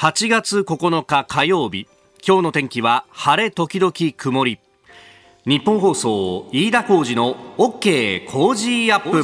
8月9日火曜日今日の天気は晴れ時々曇り。ニッポン放送飯田浩司の OK Cozy up。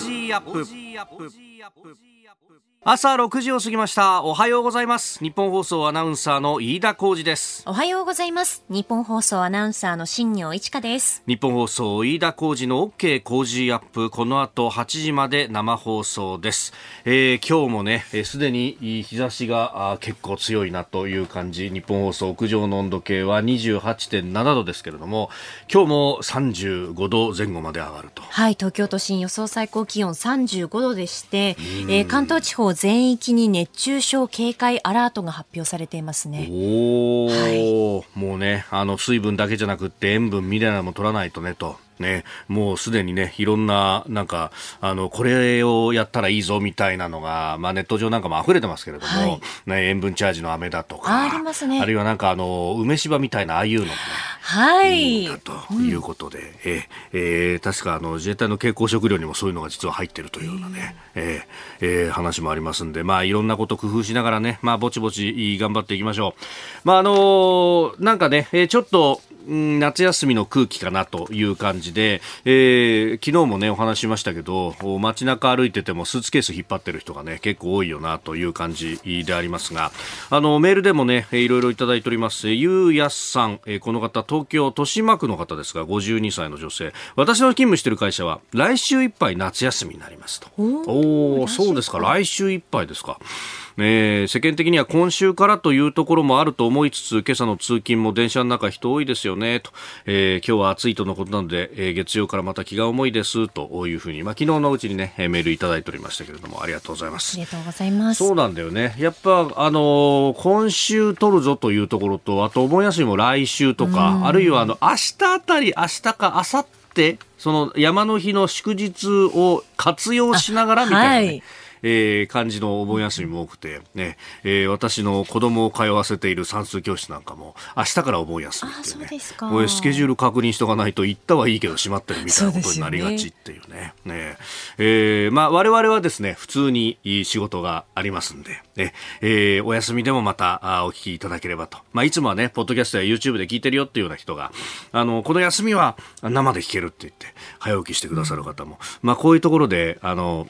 朝6時を過ぎました。おはようございます。ニッポン放送アナウンサーの飯田浩司です。おはようございます。ニッポン放送アナウンサーの新行市佳です。ニッポン放送飯田浩司の OK Cozy up。この後8時まで生放送です、えー、今日もねすで、に日差しが結構強いなという感じ。日本放送屋上の温度計は28.7度ですけれども今日も35度前後まで上がると。はい東京都心予想最高気温35度でして、えー、関東地方全域に熱中症警戒アラートが発表されていますね。おはい、もうね、あの水分だけじゃなくて塩分ミネラルも取らないとねと。ね、もうすでにね、いろんな、なんか、あの、これをやったらいいぞみたいなのが、まあネット上なんかも溢れてますけれども、はい、ね、塩分チャージの飴だとか、ありますね。あるいはなんかあの、梅芝みたいなああいうのもね、はい。いということで、うん、ええー、確かあの、自衛隊の蛍光食料にもそういうのが実は入ってるというようなね、えー、えー、話もありますんで、まあいろんなこと工夫しながらね、まあぼちぼち頑張っていきましょう。まああのなんかね、ちょっと、夏休みの空気かなという感じで、えー、昨日もね、お話しましたけど、街中歩いててもスーツケース引っ張ってる人がね、結構多いよなという感じでありますが、あの、メールでもね、いろいろいただいております。ゆうやすさん、この方、東京豊島区の方ですが、52歳の女性。私の勤務している会社は、来週いっぱい夏休みになりますと。おおそうですか、来週いっぱいですか。えー、世間的には今週からというところもあると思いつつ今朝の通勤も電車の中人多いですよね。と、えー、今日は暑いとのことなので、えー、月曜からまた気が重いですと。いうふうに、まあ、昨日のうちにねメールいただいておりましたけれどもありがとうございます。ありがとうございます。そうなんだよね。やっぱあのー、今週取るぞというところとあとお盆休みも来週とかあるいはあの明日あたり明日か明後日その山の日の祝日を活用しながらみたいなね、はいえー、感じのお盆休みも多くて、ね、えー、私の子供を通わせている算数教室なんかも、明日からお盆休みっていうね。これスケジュール確認しとかないと行ったはいいけど閉まってるみたいなことになりがちっていうね。うねねえー、まあ我々はですね、普通に仕事がありますんで、ね、えー、お休みでもまたお聞きいただければと。まあいつもはね、ポッドキャストや YouTube で聞いてるよっていうような人が、あの、この休みは生で聞けるって言って、早起きしてくださる方も、まあこういうところで、あの、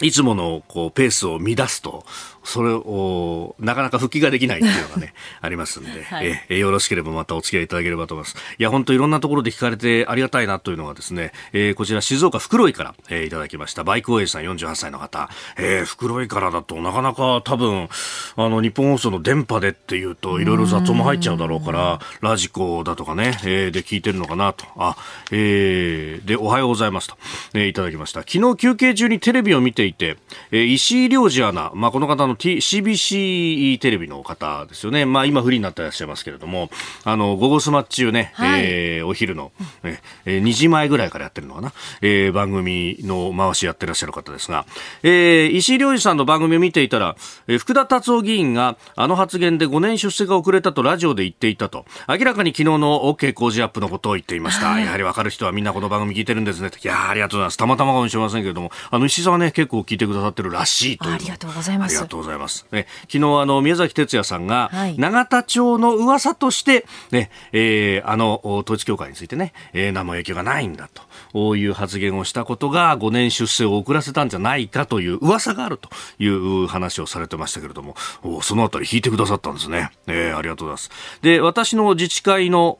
いつものこうペースを乱すと、それを、なかなか復帰ができないっていうのがね、ありますんで、はい、えよろしければまたお付き合いいただければと思います。いや、本当いろんなところで聞かれてありがたいなというのがですね、えー、こちら静岡袋井から、えー、いただきました。バイクオエさん48歳の方、えー、袋井からだとなかなか多分、あの、日本放送の電波でっていうと、いろいろ雑音も入っちゃうだろうから、ラジコだとかね、えー、で聞いてるのかなと。あ、えー、で、おはようございますと、えー、いただきました。昨日休憩中にテレビを見ていて、えー、石井良二アナ、まあ、この方の T CBC テレビの方ですよね。まあ今フリーになってらっしゃいますけれども、あの、午後スマッチ中ね、はい、えー、お昼の、えー、2時前ぐらいからやってるのかな、えー、番組の回しやってらっしゃる方ですが、えー、石井良二さんの番組を見ていたら、えー、福田達夫議員があの発言で5年出世が遅れたとラジオで言っていたと、明らかに昨日の OK 工事アップのことを言っていました。はい、やはり分かる人はみんなこの番組聞いてるんですね。いやありがとうございます。たまたまかもしれませんけれども、あの石井さんはね、結構聞いてくださってるらしいという。ありがとうございます。ありがとうございます。ね、昨日あの宮崎哲也さんが、永田町の噂としてね、えー、あの統一教会についてね、えー、何も影響がないんだという発言をしたことが5年出世を遅らせたんじゃないかという噂があるという話をされてましたけれども、そのあたり引いてくださったんですね。えー、ありがとうございます。で、私の自治会の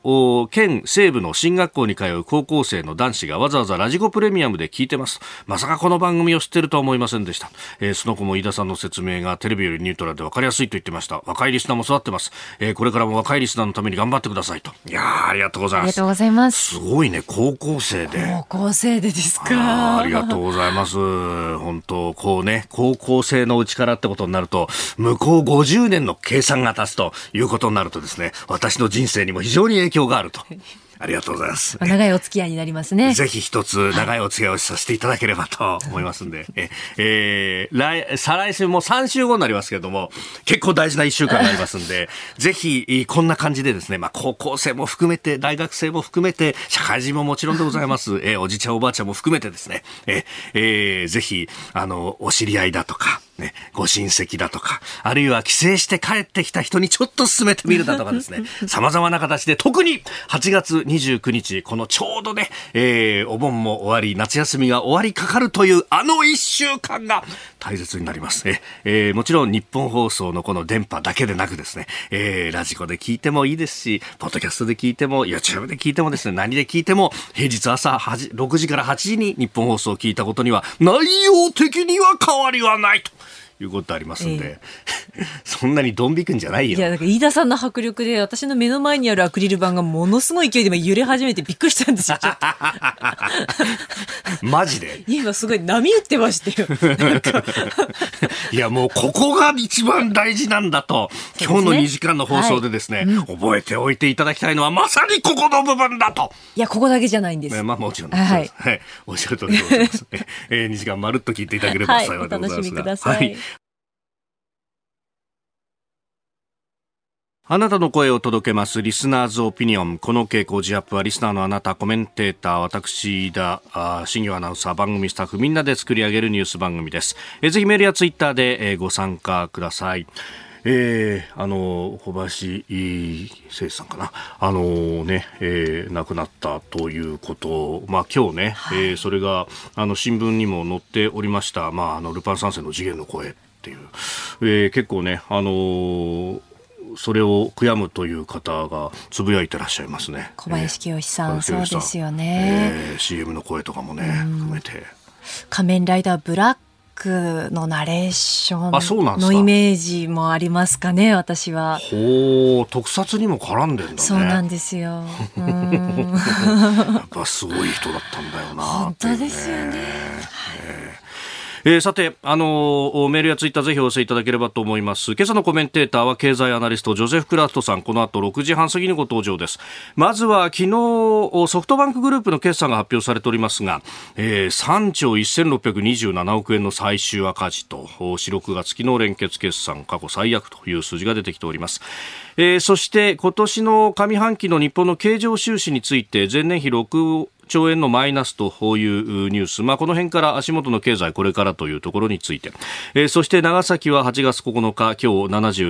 県西部の進学校に通う高校生の男子がわざわざラジコプレミアムで聞いてます。まさかこの番組を知ってるとは思いませんでした。えー、その子も飯田さんの説明がテレビよりニュートラルで分かりやすいと言ってました。若いリスナーも育ってます。えー、これからも若いリスナーのために頑張ってくださいと。いやありがとうございます。ありがとうございます。すごいね、高校生で。高校生でですか？ありがとうございます。本当こうね、高校生のうちからってことになると、向こう50年の計算が立つということになるとですね、私の人生にも非常に影響があると。ありがとうございます。長いお付き合いになりますね。ぜひ一つ長いお付き合いをさせていただければと思いますんで、え、えー、来、再来週も3週後になりますけれども、結構大事な1週間になりますんで、ぜひ、こんな感じでですね、まあ、高校生も含めて、大学生も含めて、社会人ももちろんでございます。えおじちゃんおばあちゃんも含めてですね、え、えー、ぜひ、あの、お知り合いだとか、ね、ご親戚だとか、あるいは帰省して帰ってきた人にちょっと進めてみるだとかですね、様々な形で、特に8月29日、このちょうどね、えー、お盆も終わり、夏休みが終わりかかるというあの一週間が大切になりますね。えー、もちろん日本放送のこの電波だけでなくですね、えー、ラジコで聞いてもいいですし、ポッドキャストで聞いても、YouTube で聞いてもですね、何で聞いても、平日朝6時から8時に日本放送を聞いたことには、内容的には変わりはないと。いうことありますんで、えー、そんなにドン引くんじゃないよ。いや、なんか飯田さんの迫力で、私の目の前にあるアクリル板がものすごい勢いで揺れ始めてびっくりしたんですよ。マジで？今すごい波打ってましたよ。いや、もうここが一番大事なんだと、ね、今日の2時間の放送でですね、はい覚えておいていただきたいのはまさにここの部分だと。いや、ここだけじゃないんです。まあもちろん。はい。はい、おっしゃる通りでございます。えー、2時間まるっと聞いていただければ幸いでございますが。はい、お楽しみください。はいあなたの声を届けます。リスナーズオピニオン。この傾向ジアップはリスナーのあなた、コメンテーター、私だ、新業アナウンサー、番組スタッフ、みんなで作り上げるニュース番組です。えぜひメールやツイッターで、えご参加ください。えー、あの小林誠司さんかな、あのね、えー、亡くなったということ、まあ今日ね、はい、えー、それがあの新聞にも載っておりました、まああのルパン三世の次元の声っていう、えー、結構ね、あのーそれを悔やむという方がつぶやいてらっしゃいますね。小林清さん、えー、そうですよね、えー、CM の声とかもね、含めて。仮面ライダーブラックのナレーションのイメージもありますかね、私は。ほう、特撮にも絡んでんだね。そうなんですよ。やっぱすごい人だったんだよな、本当ですよね。えーえー、さて、あのー、メールやツイッターぜひお寄せいただければと思います。今朝のコメンテーターは経済アナリストジョゼフ・クラフトさん。この後6時半過ぎにご登場です。まずは昨日ソフトバンクグループの決算が発表されておりますが、えー、3兆1627億円の最終赤字と、4、6月期の連結決算過去最悪という数字が出てきております。えー、そして今年の上半期の日本の経常収支について前年比6兆円のマイナスというニュース、まあ、この辺から足元の経済これからというところについて、えー、そして長崎は8月9日今日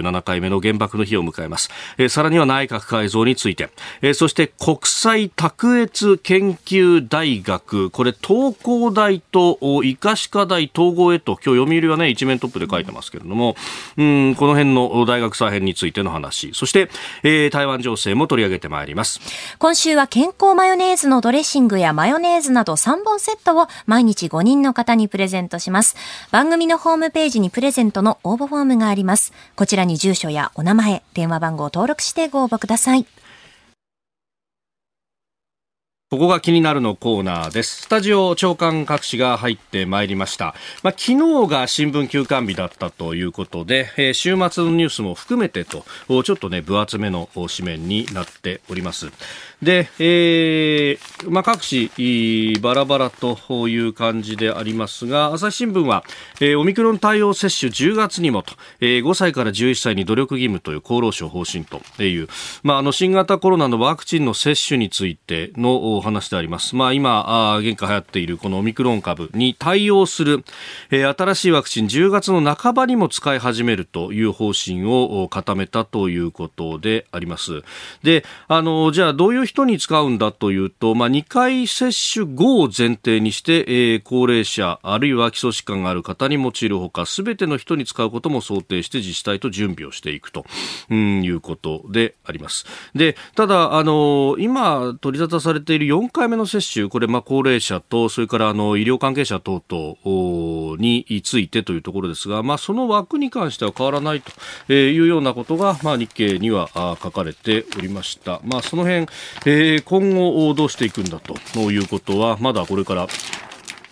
77回目の原爆の日を迎えます、えー、さらには内閣改造について、えー、そして国際卓越研究大学。これ東工大と医科歯科大統合へと今日読売はね一面トップで書いてますけれども。うんこの辺の大学再編についての話。そして、えー、台湾情勢も取り上げてまいります。今週は健康マヨネーズのドレッシンググやマヨネーズなど3本セットを毎日5人の方にプレゼントします。番組のホームページにプレゼントの応募フォームがあります。こちらに住所やお名前、電話番号を登録してご応募ください。ここが気になるのコーナーです。スタジオ長官各紙が入ってまいりました。まあ、昨日が新聞休刊日だったということで、えー、週末のニュースも含めてと、ちょっとね、分厚めの紙面になっております。で、えー、まあ、各紙、バラバラという感じでありますが、朝日新聞は、えー、オミクロン対応接種10月にもと、えー、5歳から11歳に努力義務という厚労省方針という、まあ、あの、新型コロナのワクチンの接種についてのお話であります。まあ、今、あ現下流行っているこのオミクロン株に対応する、えー、新しいワクチン10月の半ばにも使い始めるという方針を固めたということであります。で、あの、じゃあどういう人に使うんだというと、まあ、2回接種後を前提にして、えー、高齢者、あるいは基礎疾患がある方に用いるほか、すべての人に使うことも想定して自治体と準備をしていくと、うん、いうことであります。で、ただ、あの、今取り沙汰されている4回目の接種、これ、まあ、高齢者と、それからあの、医療関係者等々についてというところですが、まあ、その枠に関しては変わらないというようなことが、まあ、日経には書かれておりました。まあ、その辺、えー、今後どうしていくんだということは、まだこれから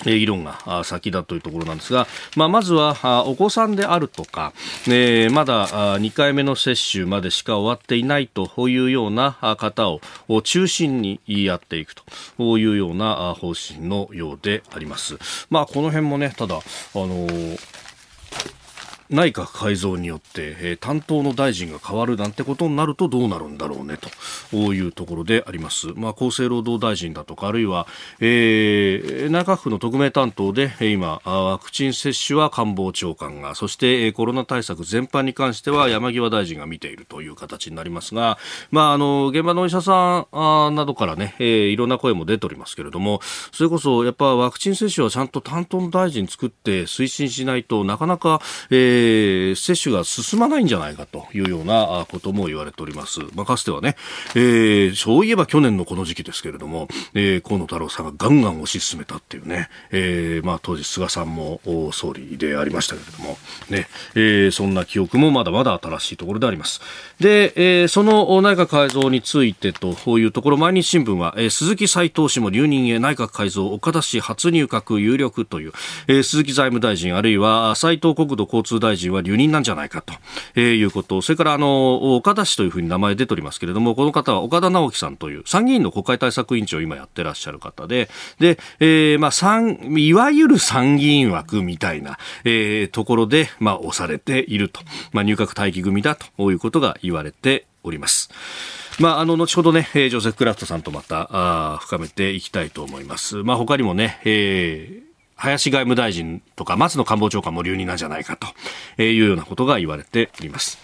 議論が先だというところなんですが、まあ、まずはお子さんであるとか、えー、まだ2回目の接種までしか終わっていないというような方を中心にやっていくというような方針のようであります。まあ、この辺もね、ただ、あのー内閣改造によって、えー、担当の大臣が変わるなんてことになるとどうなるんだろうねというところであります。まあ、厚生労働大臣だとか、あるいは、えー、内閣府の特命担当で、今、ワクチン接種は官房長官が、そしてコロナ対策全般に関しては山際大臣が見ているという形になりますが、まあ、あの、現場のお医者さんなどからね、えー、いろんな声も出ておりますけれども、それこそやっぱワクチン接種はちゃんと担当の大臣作って推進しないとなかなか、えー、え接種が進まないんじゃないかというようなことも言われております。まあ、かつてはね、えー、そういえば去年のこの時期ですけれども、えー、河野太郎さんがガンガン推し進めたっていうね、えー、まあ、当時菅さんも総理でありましたけれども、ね、えー、そんな記憶もまだまだ新しいところであります。で、えー、その内閣改造についてというところ、毎日新聞は、えー、鈴木斉藤氏も留任へ内閣改造、岡田氏初入閣有力という、えー、鈴木財務大臣、あるいは斉藤国土交通大臣大臣は留任なんじゃないかと、えー、いうこと、それからあの、岡田氏というふうに名前出ておりますけれども、この方は岡田直樹さんという参議院の国会対策委員長を今やってらっしゃる方で、で、えー、まあ、参、いわゆる参議院枠みたいな、えー、ところで、まあ、押されていると。まあ、入閣待機組だということが言われております。まあ、あの、後ほどね、ジョセフ・クラフトさんとまた、あ深めていきたいと思います。まあ、他にもね、えー、林外務大臣とか松野官房長官も留任なんじゃないかというようなことが言われております。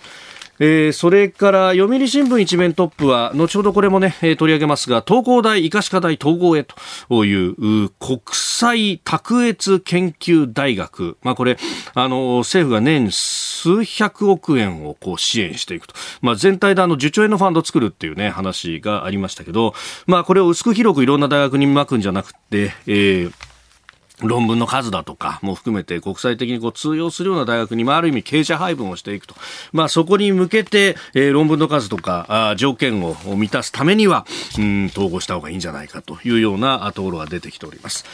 えー、それから読売新聞一面トップは後ほどこれもね、えー、取り上げますが東工大医科歯科大統合へという国際卓越研究大学、まあ、これあの政府が年数百億円をこう支援していくと、まあ、全体であの10兆円のファンドを作るっていうね話がありましたけど、まあ、これを薄く広くいろんな大学にまくんじゃなくて、えー論文の数だとかも含めて国際的にこう通用するような大学に、まあ、ある意味傾斜配分をしていくと。まあ、そこに向けて、えー、論文の数とかあ条件を満たすためには、うん、統合した方がいいんじゃないかというようなところが出てきております。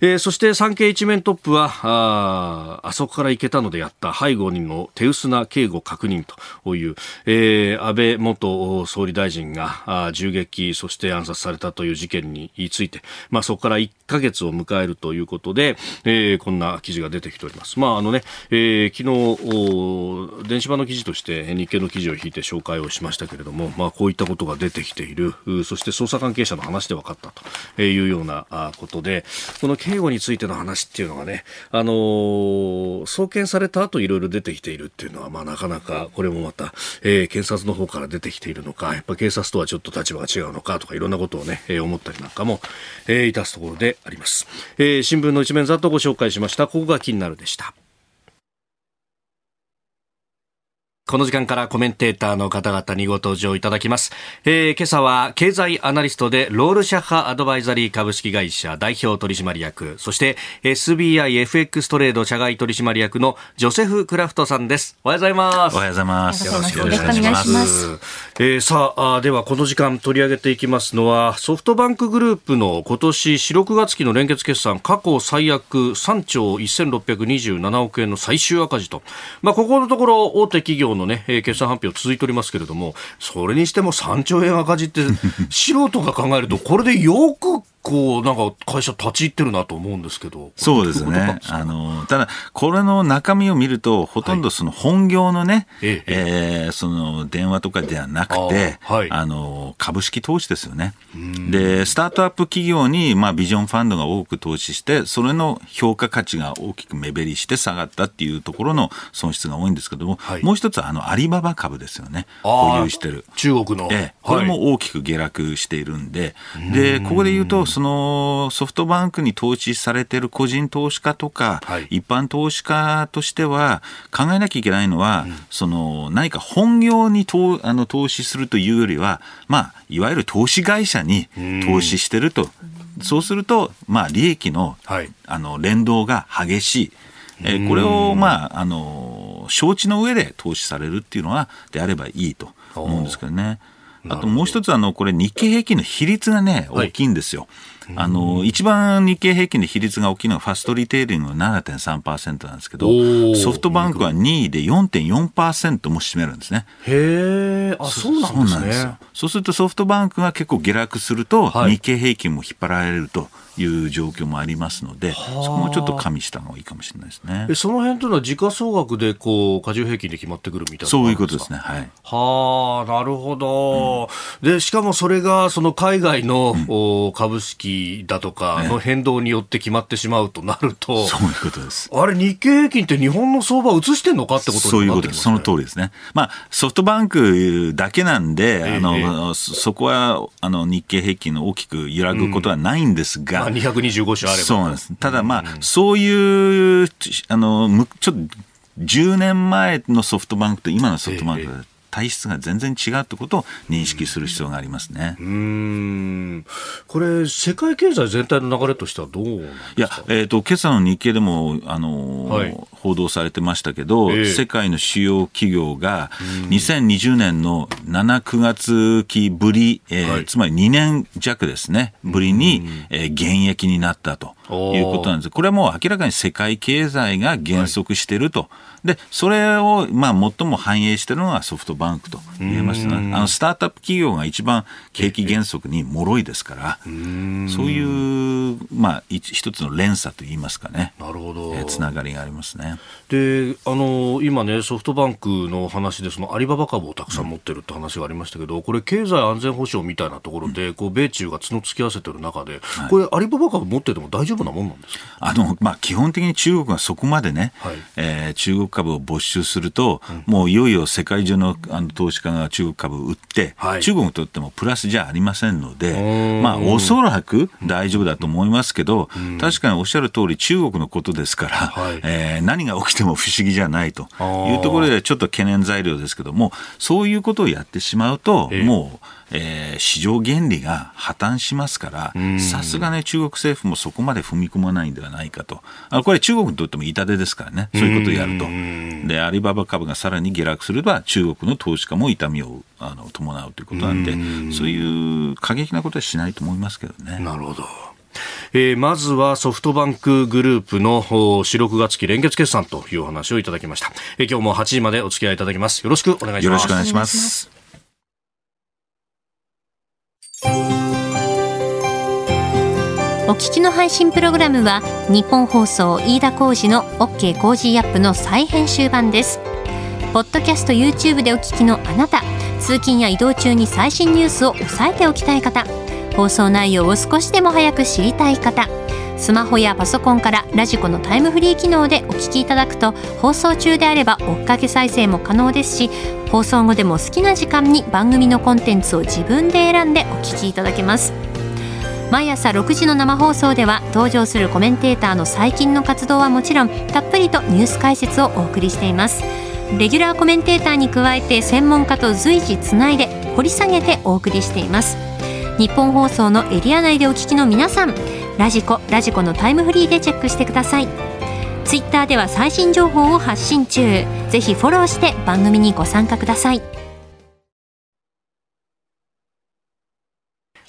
えー、そして産経一面トップはああそこから行けたのでやった背後にの手薄な警護確認という、えー、安倍元総理大臣があ銃撃そして暗殺されたという事件について、まあ、そこから1ヶ月を迎えるということで、えー、こんな記事が出てきております。まああのねえー、昨日電子版の記事として日経の記事を引いて紹介をしましたけれども、まあ、こういったことが出てきているそして捜査関係者の話で分かったというようなことでこの警護についての話っていうのがね、あのー、送検された後いろいろ出てきているっていうのは、まあなかなか、これもまた、えー、検察の方から出てきているのか、やっぱ警察とはちょっと立場が違うのかとか、いろんなことをね、えー、思ったりなんかも、えー、いたすところであります。えー、新聞の一面ざっとご紹介しました。ここが気になるでした。この時間からコメンテーターの方々にご登場いただきます。えー、今朝は経済アナリストでロールシャッハアドバイザリー株式会社代表取締役、そして SBIFX トレード社外取締役のジョセフ・クラフトさんです。おはようございます。おはようございます。よろしくお願いします。えー、さあではこの時間取り上げていきますのはソフトバンクグループの今年4、6月期の連結決算過去最悪3兆1627億円の最終赤字と、まあ、ここのところ大手企業のね、決算発表続いておりますけれども、それにしても3兆円赤字って、素人が考えると、これでよく構なんか会社立ち入ってるなと思うんですけど。そうですね。あの、ただ、これの中身を見ると、ほとんどその本業のね、はい、ええー、その電話とかではなくて、あはい、あの、株式投資ですよね。で、スタートアップ企業に、まあ、ビジョンファンドが多く投資して、それの評価価値が大きく目減りして下がったっていうところの損失が多いんですけども、はい、もう一つは、あの、アリババ株ですよね。保有してる。中国の。ええ、これも大きく下落しているんで、で、ここで言うと、そのソフトバンクに投資されている個人投資家とか、はい、一般投資家としては考えなきゃいけないのは、うん、その何か本業に投あの投資するというよりは、まあ、いわゆる投資会社に投資してると。そうすると、まあ、利益のはい、あの連動が激しい。えー、これを、まあ、あの承知の上で投資されるっていうのはであればいいと思うんですけどね。あともう一つあのこれ日経平均の比率がね大きいんですよ。あの、一番日経平均で比率が大きいのはファストリテイリングの7.3%なんですけど、ソフトバンクは2位で4.4%も占めるんですね。へえ、あ、そうなんですね。そうするとソフトバンクが結構下落すると、日経平均も引っ張られると。いう状況もありますので、そこもちょっと加味した方がいいかもしれないですね。その辺というのは時価総額でこう加重平均で決まってくるみたいなそういうことですね。はい。はあ、なるほど、うん、で、しかもそれがその海外の、うん、株式だとかの変動によって決まってしまうとなると、そういうことです。あれ日経平均って日本の相場を移してんのかってことになってきます、ね、そういうことです。その通りですね。まあソフトバンクだけなんで、えー、あの、えー、そこはあの日経平均の大きく揺らぐことはないんですが、うんまあ、225種あれば。そうなんです。ただまあ、うん、そういう、あの、ちょっと、10年前のソフトバンクと今のソフトバンクだ体質が全然違うってことを認識する必要がありますね。うん。これ、世界経済全体の流れとしてはどういや、えっ、ー、と、今朝の日経でも、あの、はい、報道されてましたけど、えー、世界の主要企業が、2020年の7、9月期ぶり、えーはい、つまり2年弱ですね、ぶりに、えー、減益になったということなんです。これはもう明らかに世界経済が減速していると。はいで、それを、まあ、最も反映しているのがソフトバンクと言えますね。あの、スタートアップ企業が一番景気減速に脆いですから、そういう、まあ、一つの連鎖といいますかね。なるほど。えー、つながりがありますね。で、あの、今ね、ソフトバンクの話で、そのアリババ株をたくさん持ってるって話がありましたけど、これ、経済安全保障みたいなところで、こう、米中が角突き合わせてる中で、これ、アリババ株持ってても大丈夫なもんなんですか？あの、まあ、基本的に中国はそこまでね、はい、えー、中国株を没収すると、うん、もういよいよ世界中のあの投資家が中国株を売って、はい、中国にとってもプラスじゃありませんので、まあ、おそらく大丈夫だと思いますけど、うん、確かにおっしゃる通り、中国のことですから、はい、えー、何が起きても不思議じゃないというところで、ちょっと懸念材料ですけども、そういうことをやってしまうと、えー、もう、えー、市場原理が破綻しますから、さすがね、中国政府もそこまで踏み込まないんではないかと。あこれ中国にとっても痛手ですからね、そういうことをやると。で、アリババ株がさらに下落すれば、中国の投資家も痛みをあの伴うということなんで、そういう過激なことはしないと思いますけどね。なるほど。えー、まずはソフトバンクグループの4、6月期連結決算というお話をいただきました。えー、今日も8時までお付き合いいただきます。よろしくお願いします。よろしくお願いします。お聞きの配信プログラムは日本放送飯田浩司の OK コージーアップの再編集版です。ポッドキャスト YouTube でお聞きのあなた通勤や移動中に最新ニュースを押さえておきたい方放送内容を少しでも早く知りたい方スマホやパソコンからラジコのタイムフリー機能でお聞きいただくと放送中であれば追っかけ再生も可能ですし放送後でも好きな時間に番組のコンテンツを自分で選んでお聞きいただけます。毎朝6時の生放送では登場するコメンテーターの最近の活動はもちろんたっぷりとニュース解説をお送りしています。レギュラーコメンテーターに加えて専門家と随時つないで掘り下げてお送りしています。日本放送のエリア内でお聞きの皆さんラジコラジコのタイムフリーでチェックしてください。ツイッターでは最新情報を発信中。ぜひフォローして番組にご参加ください。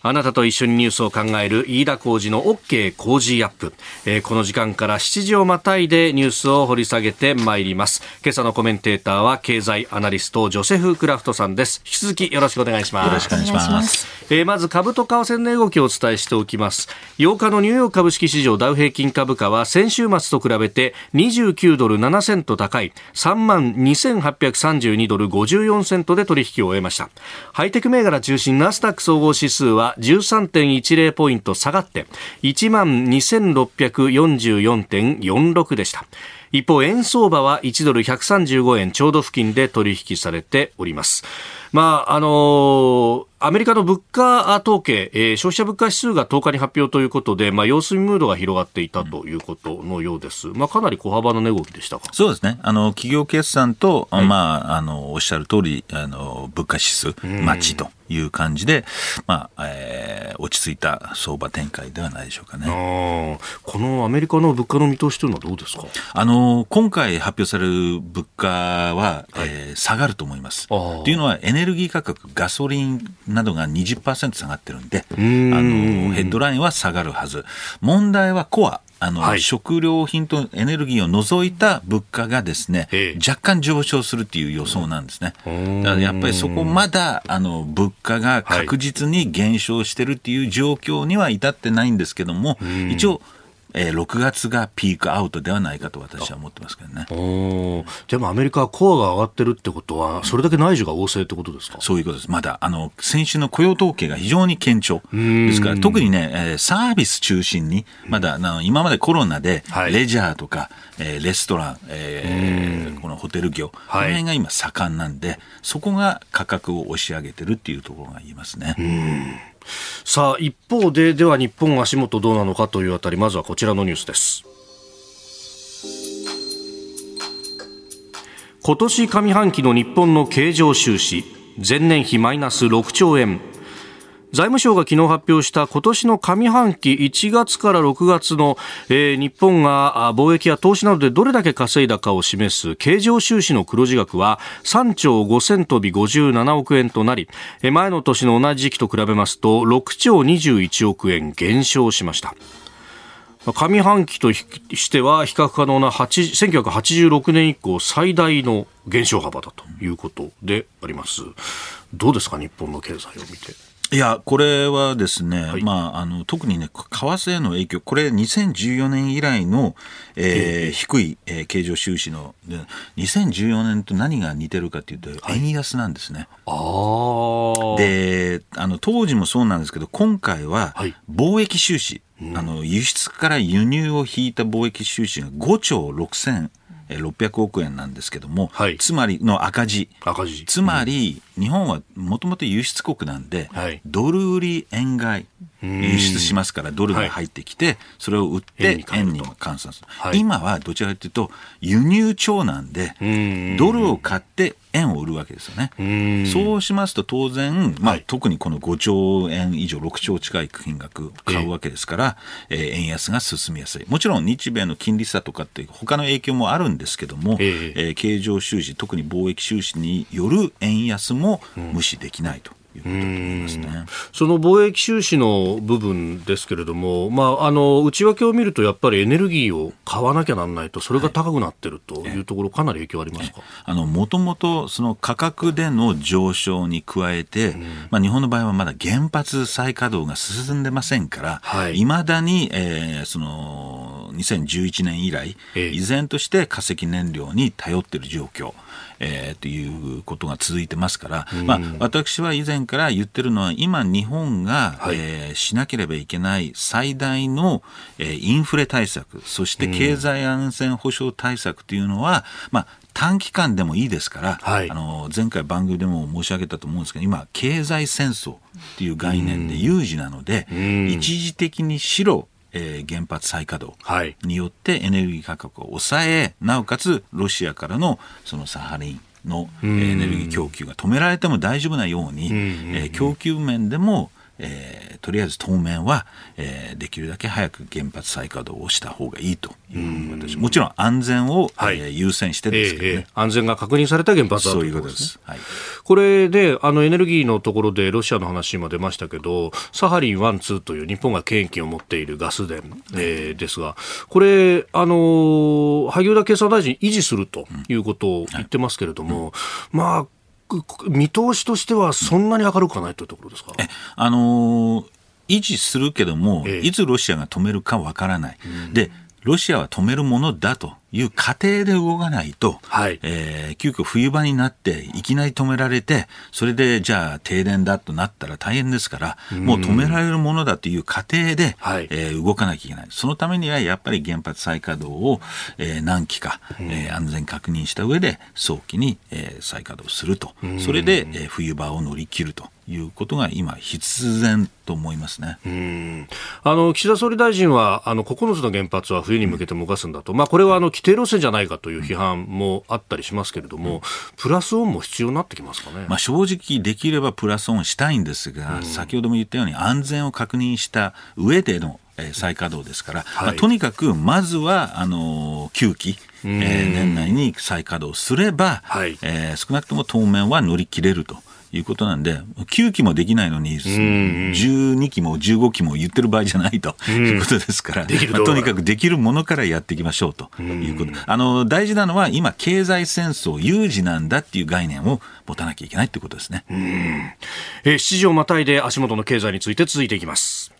あなたと一緒にニュースを考える飯田浩二の OK 工事アップ、えー、この時間から7時をまたいでニュースを掘り下げてまいります。今朝のコメンテーターは経済アナリストジョセフ・クラフトさんです。引き続きよろしくお願いします。よろしくお願いします。えー、まず株と為替の動きをお伝えしておきます。8日のニューヨーク株式市場ダウ平均株価は先週末と比べて29ドル7セント高い3万2832ドル54セントで取引を終えました。ハイテク銘柄中心ナスダック総合指数は13.10ポイント下がって1万2644.46でした。一方円相場は1ドル135円ちょうど付近で取引されております。まああのーアメリカの物価統計、えー、消費者物価指数が10日に発表ということで、まあ、様子見ムードが広がっていたということのようです。まあ、かなり小幅な値動きでしたか？そうですね。あの、企業決算と、はい、まあ、あの、おっしゃる通り、あの、物価指数、待ちという感じで、まあ、えー、落ち着いた相場展開ではないでしょうかね。このアメリカの物価の見通しというのはどうですか？あの、今回発表される物価は、はい、えー、下がると思います。というのは、エネネルギー価格、ガソリンなどが20%下がってるんで、あのヘッドラインは下がるはず。問題はコア、あの、はい、食料品とエネルギーを除いた物価がですね、若干上昇するっていう予想なんですね。だからやっぱりそこまだ、あの、物価が確実に減少してるっていう状況には至ってないんですけども、一応、えー、6月がピークアウトではないかと私は思ってますけどね。でもアメリカはコアが上がってるってことは、それだけ内需が旺盛ってことですか？そういうことです。まだ、あの、先週の雇用統計が非常に堅調。ですから、特にね、えー、サービス中心に、まだ、あの今までコロナで、レジャーとか、はい、えー、レストラン、えー、このホテル業、はい、この辺が今盛んなんで、そこが価格を押し上げてるっていうところが言えますね。さあ、一方で、では日本足元どうなのかというあたり、まずはこちらのニュースです。今年上半期の日本の経常収支、前年比マイナス6兆円。財務省が昨日発表した今年の上半期1月から6月の、えー、日本が貿易や投資などでどれだけ稼いだかを示す経常収支の黒字額は3兆5000飛び57億円となり前の年の同じ時期と比べますと6兆21億円減少しました。上半期としては比較可能な1986年以降最大の減少幅だということであります。どうですか日本の経済を見て。いや、これはですね、はい、まあ、あの、特にね、為替への影響、これ2014年以来の、えー、えー、低い、えー、経常収支の、2014年と何が似てるかというと、円安なんですね。はい、で、あの、当時もそうなんですけど、今回は、貿易収支、はい、あの、輸出から輸入を引いた貿易収支が5兆6000 600億円なんですけども、はい、つまりの赤字。赤字。つまり、日本はもともと輸出国なんで、はい、ドル売り円買い輸出しますからドルが入ってきて、はい、それを売って円に換算。する、はい、今はどちらかというと輸入超なん。でドルを買って円を売るわけですよね。そうしますと当然、まあ、はい、特にこの5兆円以上、6兆近い金額買うわけですから、えー、円安が進みやすい。もちろん日米の金利差とかって他の影響もあるんですけども、えー、えー、経常収支、特に貿易収支による円安も無視できないと。いうことだと思いますね。その貿易収支の部分ですけれども、まあ、あの内訳を見ると、やっぱりエネルギーを買わなきゃなんないと、それが高くなってるというところ、かなり影響ありますか？もともとその価格での上昇に加えて、うん、まあ、日本の場合はまだ原発再稼働が進んでませんから、い、まだに、えー、その2011年以来、依然として化石燃料に頼っている状況。えー、ということが続いてますから、うん、まあ、私は以前から言ってるのは、今、日本が、はい、えー、しなければいけない最大の、えー、インフレ対策、そして経済安全保障対策というのは、まあ、短期間でもいいですから、はい、あの前回番組でも申し上げたと思うんですけど今経済戦争っていう概念で有事なので、一時的にしろえー、原発再稼働によってエネルギー価格を抑え、なおかつロシアからのそのサハリンのエネルギー供給が止められても大丈夫なように、えー、供給面でもえー、とりあえず当面は、えー、できるだけ早く原発再稼働をした方がいいという私もちろん安全を、はい、えー、優先してですけどね、えー、安全が確認された原発だということです、はい、これであのエネルギーのところでロシアの話今出ましたけどサハリン1、2という日本が権益を持っているガス田、えー、ですがこれあの萩生田経産大臣維持するということを言ってますけれども、うんはい。うん、まあ見通しとしてはそんなに明るくはないというところですか、あのー、維持するけども、ええ、いつロシアが止めるかわからない。うん、でロシアは止めるものだという過程で動かないと、はい、えー、急遽冬場になっていきなり止められて、それでじゃあ停電だとなったら大変ですから、うもう止められるものだという過程で、はい、えー、動かなきゃいけない。そのためにはやっぱり原発再稼働を、えー、何期か、えー、安全確認した上で早期に、えー、再稼働すると。それで、えー、冬場を乗り切ると。いうことが今、必然と思いますね。うん。あの岸田総理大臣はあの9つの原発は冬に向けて動かすんだと、まあ、これはあの規定路線じゃないかという批判もあったりしますけれども、うん、プラスオンも必要になってきますかね、まあ、正直、できればプラスオンしたいんですが、うん、先ほども言ったように安全を確認した上での再稼働ですから、はい、まあ、とにかくまずはあの9期、えー、年内に再稼働すれば、はい、えー、少なくとも当面は乗り切れると。いうことなんで、9期もできないのに、12期も15期も言ってる場合じゃないということですから、まあ、とにかくできるものからやっていきましょうということ。あの、大事なのは今、経済戦争有事なんだっていう概念を持たなきゃいけないってことですね。えー、7時をまたいで足元の経済について続いていきます。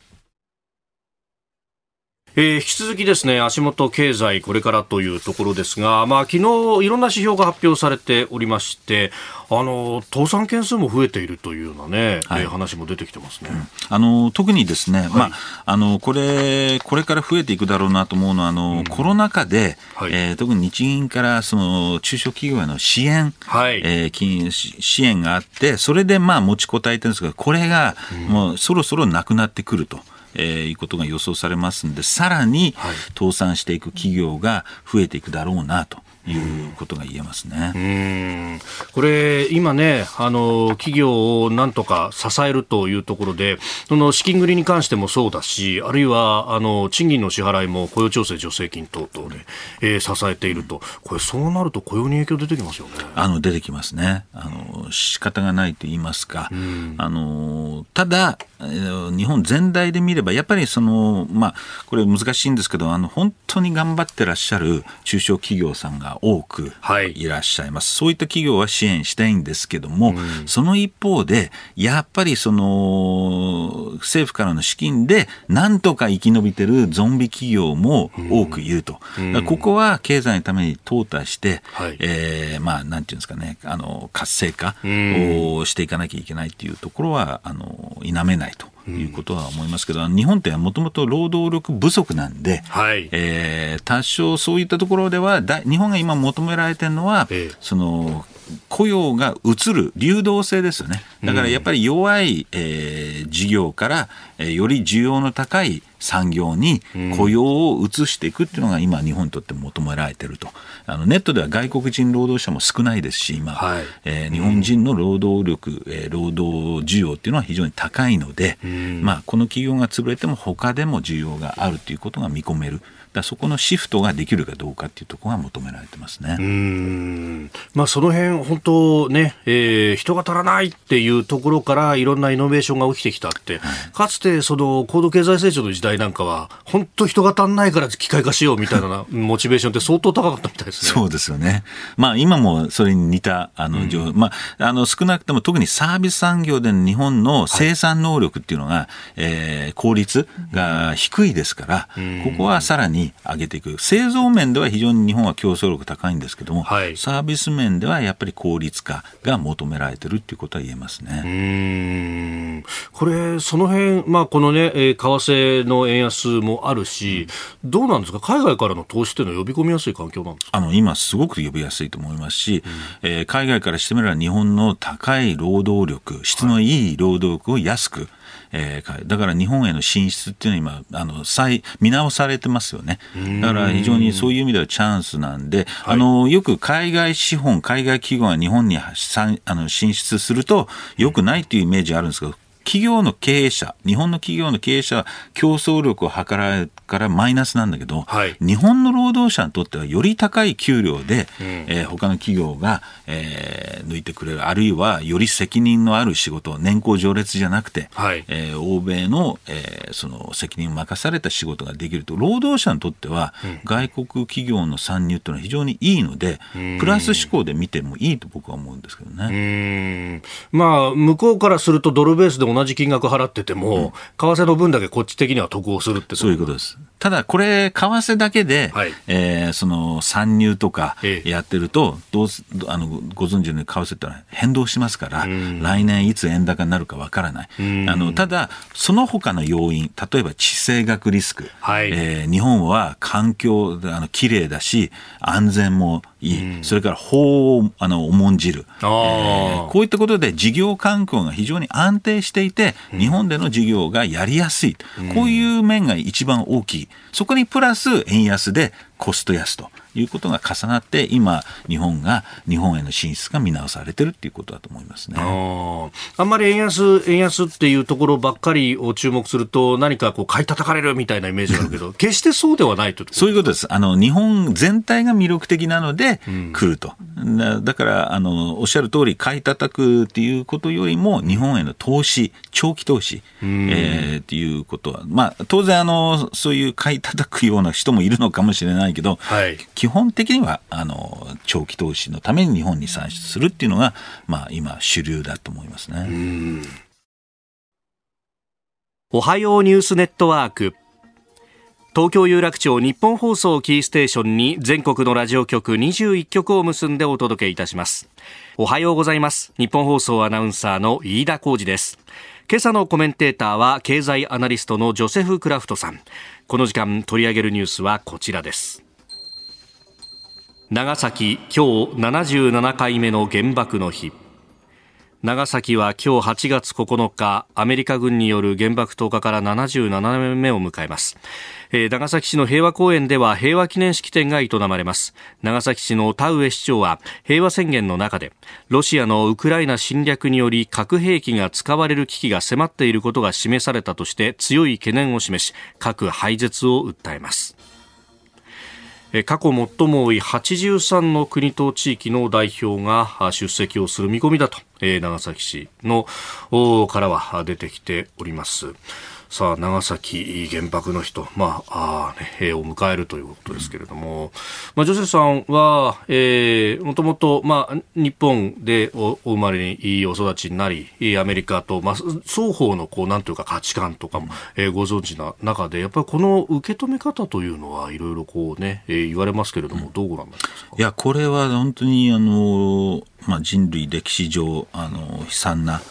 えー、引き続きですね足元経済これからというところですが、まあ、昨日いろんな指標が発表されておりましてあの倒産件数も増えているというようなね、はい、えー、話も出てきてますね、うん、あの特にですね、はい、まあ、あのこれこれから増えていくだろうなと思うのはあの、うん、コロナ禍で、はい、えー、特に日銀からその中小企業への支援、はい。えー、金支援があってそれでまあ持ちこたえてるんですがこれがもうそろそろなくなってくると。えー、いうことが予想されますんで、さらに倒産していく企業が増えていくだろうなと。いうことが言えますね。これ今ねあの企業をなんとか支えるというところでその資金繰りに関してもそうだしあるいはあの賃金の支払いも雇用調整助成金等々で、えー、支えているとこれそうなると雇用に影響出てきますよね。あの出てきますね。あの仕方がないと言いますか。あのただ日本全体で見ればやっぱりそのまあこれ難しいんですけどあの本当に頑張ってらっしゃる中小企業さんが多くい。らっしゃいます、はい、そういった企業は支援したいんですけども、うん、その一方でやっぱりその政府からの資金でなんとか生き延びてるゾンビ企業も多くいると、うん、ここは経済のために淘汰して、はい、えー、まあなんていうんですかねあの活性化をしていかなきゃいけないというところはあの否めないと。いうことは思いますけど、うん、日本ってもともと労働力不足なんで、はい、えー、多少そういったところではだ日本が今求められてるのは、ええ、その雇用が移る流動性ですよね。だからやっぱり弱い、えー、事業から、えー、より需要の高い産業に雇用を移していくっていうのが今日本にとって求められてると。あのネットでは外国人労働者も少ないですし今、はい、えー、日本人の労働力、えー、労働需要っていうのは非常に高いので、まあ、この企業が潰れても他でも需要があるということが見込める。だそこのシフトができるかどうかっていうところが求められてますね。うんまあ、その辺本当ね、えー、人が足らないっていうところからいろんなイノベーションが起きてきたって、はい、かつてその高度経済成長の時代なんかは本当人が足んないから機械化しようみたいな モチベーションって相当高かったみたいですね。そうですよね。まあ今もそれに似たあの、うん、まああの少なくとも特にサービス産業での日本の生産能力っていうのが、はい、えー、効率が低いですから、うん、ここはさらにに上げていく。製造面では非常に日本は競争力高いんですけども、はい、サービス面ではやっぱり効率化が求められてるっていうことは言えますね。これ、その辺、まあこのね、為替の円安もあるし、どうなんですか、海外からの投資というのは呼び込みやすい環境なんですか？あの今、すごく呼びやすいと思いますし、うん、えー、海外からしてみれば日本の高い労働力、質のいい労働力を安く、えー、だから日本への進出っていうのは今あの再見直されてますよね。だから非常にそういう意味ではチャンスなんで、あのよく海外資本海外企業が日本にあの進出するとよくないっていうイメージがあるんですけど企業の経営者、日本の企業の経営者は競争力を図られるからマイナスなんだけど、はい、日本の労働者にとってはより高い給料で、うん、えー、他の企業が、えー、抜いてくれる、あるいはより責任のある仕事、年功序列じゃなくて、はい、えー、欧米の,、えー、その責任を任された仕事ができると、労働者にとっては、うん、外国企業の参入というのは非常にいいので、プラス思考で見てもいいと僕は思うんですけどね。まあ、向こうからするとドルベースで同同じ金額払ってても、為替の分だけこっち的には得をするってそういうことです。ただ、これ、為替だけで、はい、えー、その参入とかやってると、どうあのご存知のように為替ってのは変動しますから、来年いつ円高になるかわからない。あのただ、その他の要因、例えば地政学リスク、はい、えー、日本は環境あの綺麗だし、安全もいい、うん、それから法をあの重んじる、えー、こういったことで事業環境が非常に安定していて、日本での事業がやりやすい、こういう面が一番大きい、そこにプラス円安でコスト安ということが重なって今日本が日本への進出が見直されてるっていうことだと思いますね。あんまり円安円安っていうところばっかりを注目すると何かこう買い叩かれるみたいなイメージがあるけど 決してそうではないとそういうことです。あの日本全体が魅力的なので来ると、うん、だからあのおっしゃる通り買い叩くっていうことよりも日本への投資長期投資、うん、えー、っていうことはまあ当然あのそういう買い叩くような人もいるのかもしれないけど、はい、基本的にはあの長期投資のために日本に産出するっていうのが、まあ、今主流だと思いますね。おはようニュースネットワーク。東京有楽町日本放送キーステーションに全国のラジオ局21局を結んでお届けいたします。おはようございます。日本放送アナウンサーの飯田浩二です今朝のコメンテーターは経済アナリストのジョセフ・クラフトさん。この時間取り上げるニュースはこちらです。長崎今日77回目の原爆の日。長崎は今日8月9日アメリカ軍による原爆投下から77年目を迎えます。えー、長崎市の平和公園では平和記念式典が営まれます。長崎市の田上市長は平和宣言の中でロシアのウクライナ侵略により核兵器が使われる危機が迫っていることが示されたとして強い懸念を示し核廃絶を訴えます。過去最も多い83の国と地域の代表が出席をする見込みだと。長崎市のからは出てきております。さあ、長崎原爆の日と、まあ、あね、平を迎えるということですけれども、まあ、ジョセフさんは、えー、もともと、まあ、日本でおお生まれにお育ちになり、アメリカと、まあ、双方の、こう、なんというか価値観とかも、えー、ご存知な中で、やっぱりこの受け止め方というのは、いろいろこうね、えー、言われますけれども、どうご覧になりますか？いや、これは本当に、あの、まあ、人類歴史上、あの、悲惨な、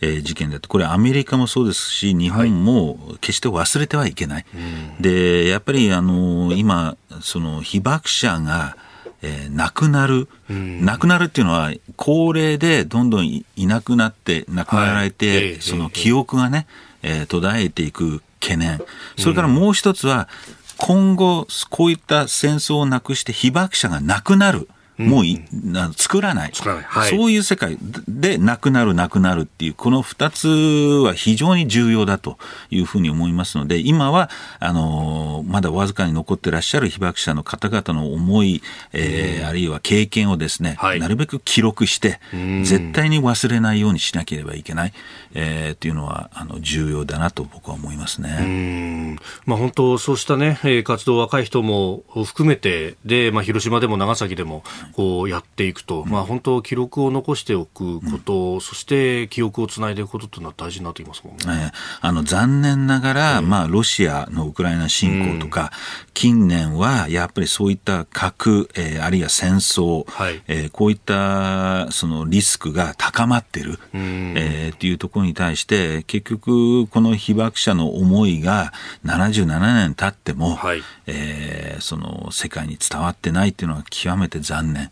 えー、事件だとこれアメリカもそうですし日本も決して忘れてはいけない、はい、でやっぱりあの今その被爆者がえー、亡くなる、亡くなるっていうのは、高齢でどんどんいなくなって、亡くなられて、はい、その記憶がね、えー、途絶えていく懸念。それからもう一つは、今後、こういった戦争をなくして被爆者が亡くなる。もうい、うん、作らない。はい、そういう世界でなくなるなくなるっていうこの2つは非常に重要だというふうに思いますので今はあのまだわずかに残ってらっしゃる被爆者の方々の思い、えー、あるいは経験をですね、はい、なるべく記録して絶対に忘れないようにしなければいけない、えー、っていうのはあの重要だなと僕は思いますね。まあ、本当そうしたね活動若い人も含めてで、まあ、広島でも長崎でもこうやっていくと、まあ、本当、記録を残しておくこと、そして記憶をつないでいくことというのは大事になってきますもんね。えー、あの残念ながら、まあ、ロシアのウクライナ侵攻とか、近年はやっぱりそういった核、えー、あるいは戦争、はい、えー、こういったそのリスクが高まっている、えー、っていうところに対して、結局、この被爆者の思いが77年経っても、はい、えー、その世界に伝わってないっていうのは極めて残念。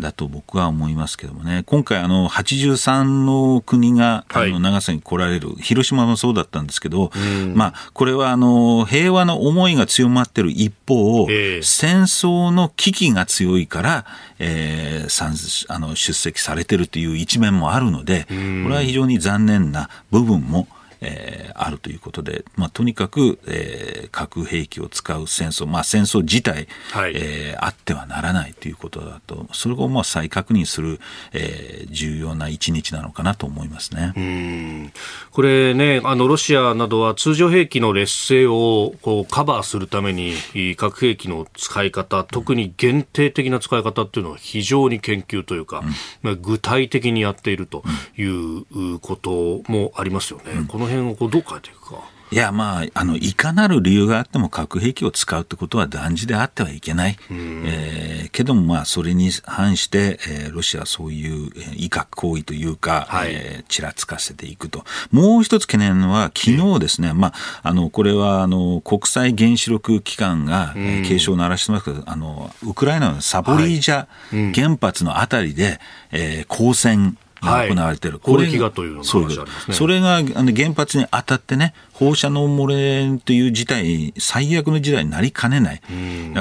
だと僕は思いますけどもね、今回、あの83の国があの長崎に来られる、はい、広島もそうだったんですけど、まあ、これはあの平和の思いが強まっている一方、えー、戦争の危機が強いから、えー、あの出席されてるという一面もあるので、これは非常に残念な部分もえー、あるということで、まあ、とにかく、えー、核兵器を使う戦争、まあ、戦争自体、はい、えー、あってはならないということだと、それをまあ再確認する、えー、重要な一日なのかなと思いますね。うん。これね、あのロシアなどは通常兵器の劣勢をこうカバーするために、核兵器の使い方、特に限定的な使い方っていうのは非常に研究というか、うん、具体的にやっているということもありますよね。うん、この辺をこうどう変えていくか。いや、まあ、あの、いかなる理由があっても核兵器を使うってことは断じであってはいけない。えー、けども、まあ、それに反して、えー、ロシアはそういう、えー、威嚇行為というか、はい、えー、ちらつかせていくと。もう一つ懸念は、昨日ですね、まあ、あの、これは、あの、国際原子力機関が、えー、警鐘を鳴らしてますけど、あの、ウクライナのサボリージャ原発のあたりで、はい、えー、光線が行われている、はい、これがというのがそそれがあの原発に当たってね、放射能漏れという事態、最悪の事態になりかねない、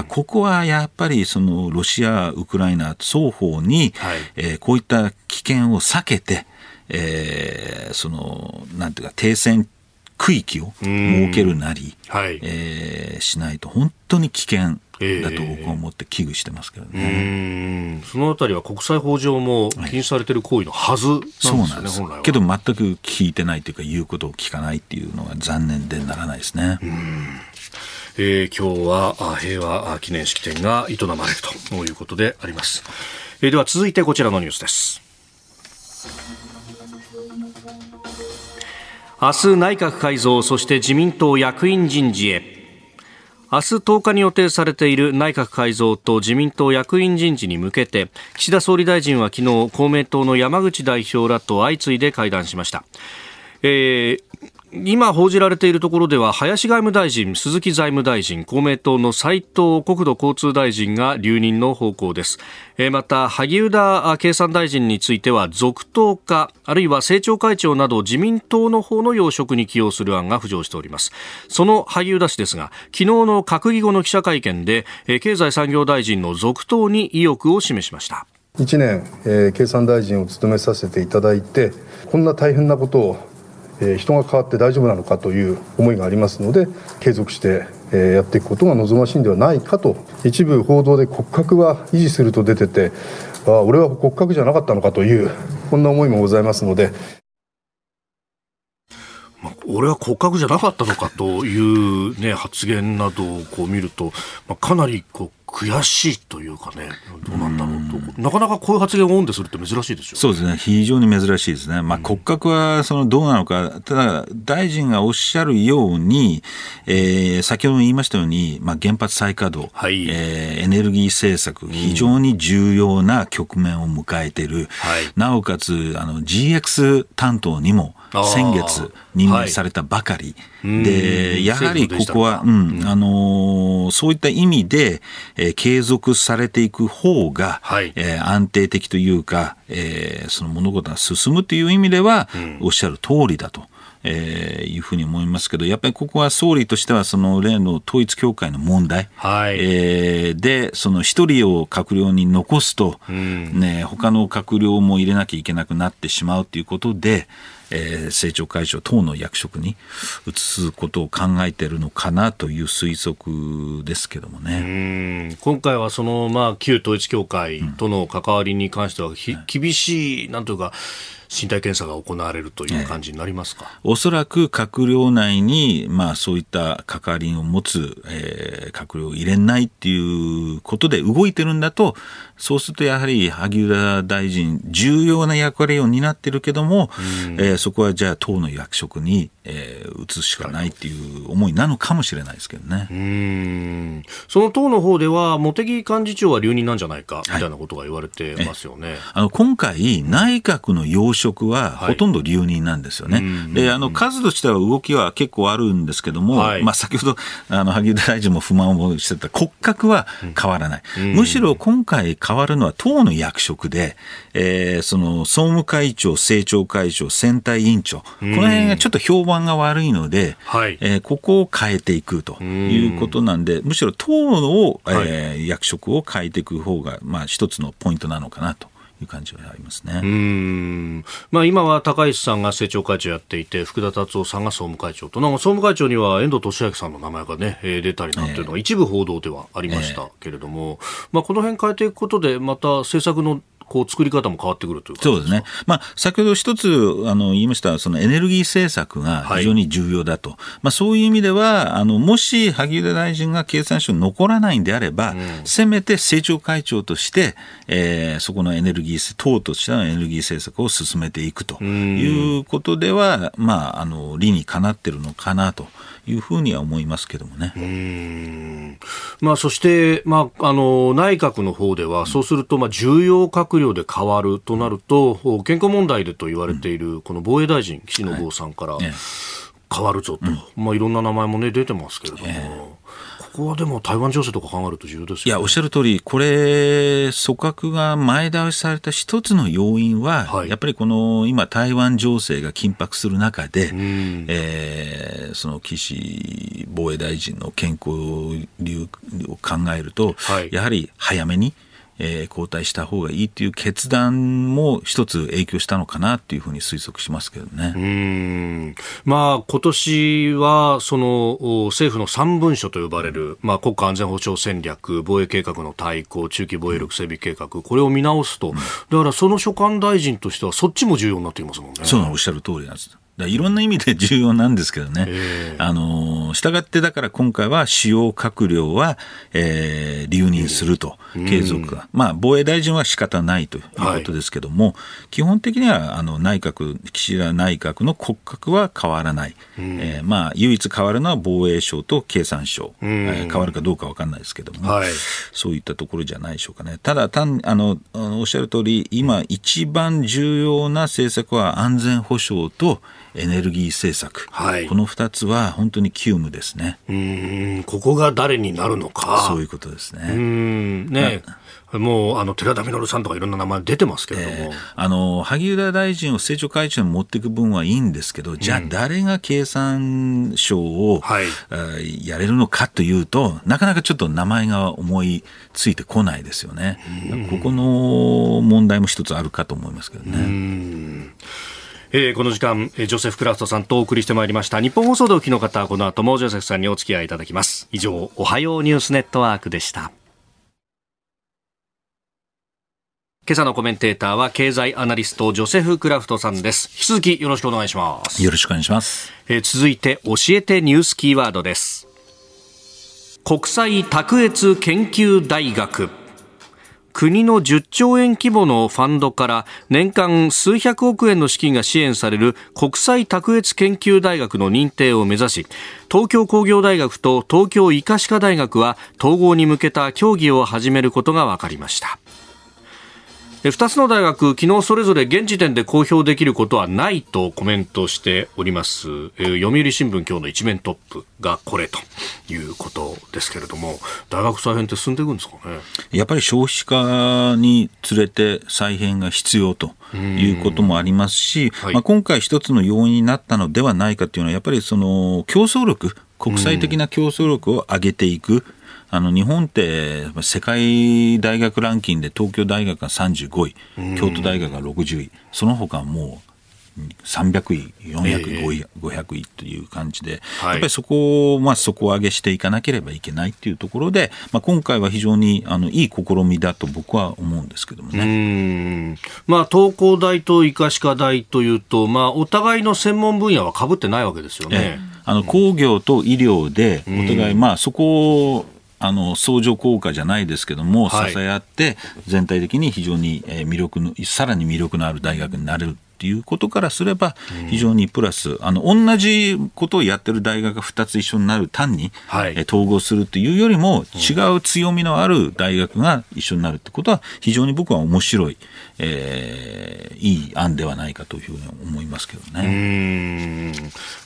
ここはやっぱりそのロシア、ウクライナ双方に、はい、えー、こういった危険を避けて、えー、そのなんていうか停戦区域を設けるなり、はい、えー、しないと本当に危険だと僕は思って危惧してますけどね、えー、そのあたりは国際法上も禁止されている行為のはずなんですよね、はい、そうなんです。けど全く聞いてないというか言うことを聞かないっていうのは残念でならないですね。えー、今日は平和記念式典が営まれるということであります、えー、では続いてこちらのニュースです。明日内閣改造そして自民党役員人事へ明日10日に予定されている内閣改造と自民党役員人事に向けて岸田総理大臣は昨日公明党の山口代表らと相次いで会談しました、えー、今報じられているところでは林外務大臣、鈴木財務大臣、公明党の斉藤国土交通大臣が留任の方向です。また、萩生田経産大臣については続投か、あるいは政調会長など自民党の方の要職に起用する案が浮上しております。その萩生田氏ですが、昨日の閣議後の記者会見で、経済産業大臣の続投に意欲を示しました。1年、えー、経産大臣を務めさせていただいて、こんな大変なことをえ人が変わって大丈夫なのかという思いがありますので継続してえやっていくことが望ましいんではないかと一部報道で骨格は維持すると出ててあ俺は骨格じゃなかったのかというこんな思いもございますので。まあ、俺は骨格じゃなかったのかという、ね、発言などをこう見ると、まあ、かなりこう悔しいというかね、どうなんだろうと、なかなかこういう発言をオンでするって珍しいですよ、そうですね、非常に珍しいですね、まあ、骨格はそのどうなのか、ただ、大臣がおっしゃるように、えー、先ほども言いましたように、まあ、原発再稼働、はい、えー、エネルギー政策、非常に重要な局面を迎えている、はい、なおかつあの GX 担当にも、先月任命されたばかり、はい、でやはりここは、うん、あのー、そういった意味で、えー、継続されていく方が、はい、えー、安定的というか、えー、その物事が進むという意味では、うん、おっしゃる通りだと。えー、いうふうに思いますけど、やっぱりここは総理としては、その例の統一教会の問題、はい、えー、で、その一人を閣僚に残すと、うん、ね、他の閣僚も入れなきゃいけなくなってしまうということで、えー、政調会長等の役職に移すことを考えているのかなという推測ですけどもね。今回はその、まあ、旧統一教会との関わりに関しては、うん、厳しい、なんというか、身体検査が行われるという感じになりますか、おそらく閣僚内に、まあ、そういった関わりを持つ、えー、閣僚を入れないっていうことで動いてるんだと、そうするとやはり萩生田大臣、重要な役割を担ってるけども、うん、えー、そこはじゃあ党の役職に、えー、移すしかないっていう思いなのかもしれないですけどね。うんその党の方では、茂木幹事長は留任なんじゃないか、みたいなことが言われてますよね。はい、あの今回、内閣の要職はほとんど留任なんですよね。はい、で、あの数としては動きは結構あるんですけども、はい、まあ先ほどあの萩生田大臣も不満をしてた骨格は変わらない。むしろ今回変わるのは党の役職で、えー、その総務会長、政調会長、選対委員長、この辺がちょっと評判が悪いので、はい、えー、ここを変えていくということなんで、むしろ党を、えー、役職を変えていく方が、まあ、一つのポイントなのかなと。いう感じはありますね。うん。まあ今は高市さんが政調会長やっていて、福田達夫さんが総務会長と、なんか総務会長には遠藤利明さんの名前がね、えー、出たりなんていうのが一部報道ではありましたけれども、えー、まあこの辺変えていくことで、また政策のこう作り方も変わってくるというそうですね、まあ、先ほど一つあの言いましたそのエネルギー政策が非常に重要だと、はい、まあ、そういう意味ではあのもし萩生田大臣が経産省に残らないんであれば、うん、せめて政調会長として、えー、そこのエネルギー党としてのエネルギー政策を進めていくということでは、まあ、あの理にかなってるのかなと。いうふうには思いますけどもね。うん。まあ、そして、まあ、あの内閣の方では、そうすると、まあ、重要閣僚で変わるとなると、健康問題でと言われている、この防衛大臣、岸信夫さんから変わるぞと、はいまあ、いろんな名前も、ね、出てますけれども。ここはでも台湾情勢とか考えると重要ですよ、ね、いや、おっしゃる通り、これ、組閣が前倒しされた一つの要因は、はい、やっぱりこの今、台湾情勢が緊迫する中で、えー、その岸防衛大臣の健康流を考えると、はい、やはり早めに、えー、交代した方がいいという決断も一つ影響したのかなというふうに推測しますけどね。うんまあ今年はその政府の三文書と呼ばれる、まあ、国家安全保障戦略、防衛計画の対抗、中期防衛力整備計画、これを見直すと、だからその所管大臣としてはそっちも重要になっていますもんね。そうおっしゃる通りなんです。いろんな意味で重要なんですけどね。あの、従ってだから今回は主要閣僚は、えー、留任すると、継続が。まあ、防衛大臣は仕方ないということですけども、はい、基本的には、あの、内閣、岸田内閣の骨格は変わらない。えー、まあ、唯一変わるのは防衛省と経産省。えー、変わるかどうかわかんないですけども、はい、そういったところじゃないでしょうかね。ただ、単、あの、おっしゃる通り、今一番重要な政策は安全保障と、エネルギー政策、はい、この2つは本当に急務ですね。うん。ここが誰になるのか。そういうことですね。うん。ねもうあの寺田稔さんとかいろんな名前出てますけれども、えー、あの萩生田大臣を政調会長に持っていく分はいいんですけど、じゃあ誰が経産省を、はい、やれるのかというと、なかなかちょっと名前が思いついてこないですよね。ここの問題も一つあるかと思いますけどね。えー、この時間、ジョセフ・クラフトさんとお送りしてまいりました。日本放送でお聞きの方この後もジョセフさんにお付き合いいただきます。以上おはようニュースネットワークでした。今朝のコメンテーターは経済アナリストジョセフ・クラフトさんです。引き続きよろしくお願いします。よろしくお願いします、えー、続いて教えてニュースキーワードです。国際卓越研究大学国の10兆円規模のファンドから年間数百億円の資金が支援される国際卓越研究大学の認定を目指し東京工業大学と東京医科歯科大学は統合に向けた協議を始めることが分かりました。2つの大学、昨日それぞれ現時点で公表できることはないとコメントしております。え読売新聞今日の一面トップがこれということですけれども、大学再編って進んでいくんですかね？やっぱり消費化につれて再編が必要ということもありますし、はい、まあ、今回一つの要因になったのではないかというのは、やっぱりその競争力、国際的な競争力を上げていく。あの日本って世界大学ランキングで東京大学が35位、京都大学が60位、その他はもう300位、400位、500位という感じで、やっぱりそこを、まあ、底上げしていかなければいけないっていうところで、まあ、今回は非常にあのいい試みだと僕は思うんですけどもね。まあ、東工大と医科歯科大というと、まあ、お互いの専門分野はかぶってないわけですよね。ええ、あの工業と医療で、お互い、まあ、そこをあの相乗効果じゃないですけども、支え合って、全体的に非常に魅力の、さらに魅力のある大学になれるっていうことからすれば、非常にプラス、あの同じことをやってる大学が2つ一緒になる単に、はい、統合するというよりも、違う強みのある大学が一緒になるってことは、非常に僕は面白い、えー、いい案ではないかというふうに思いますけどね。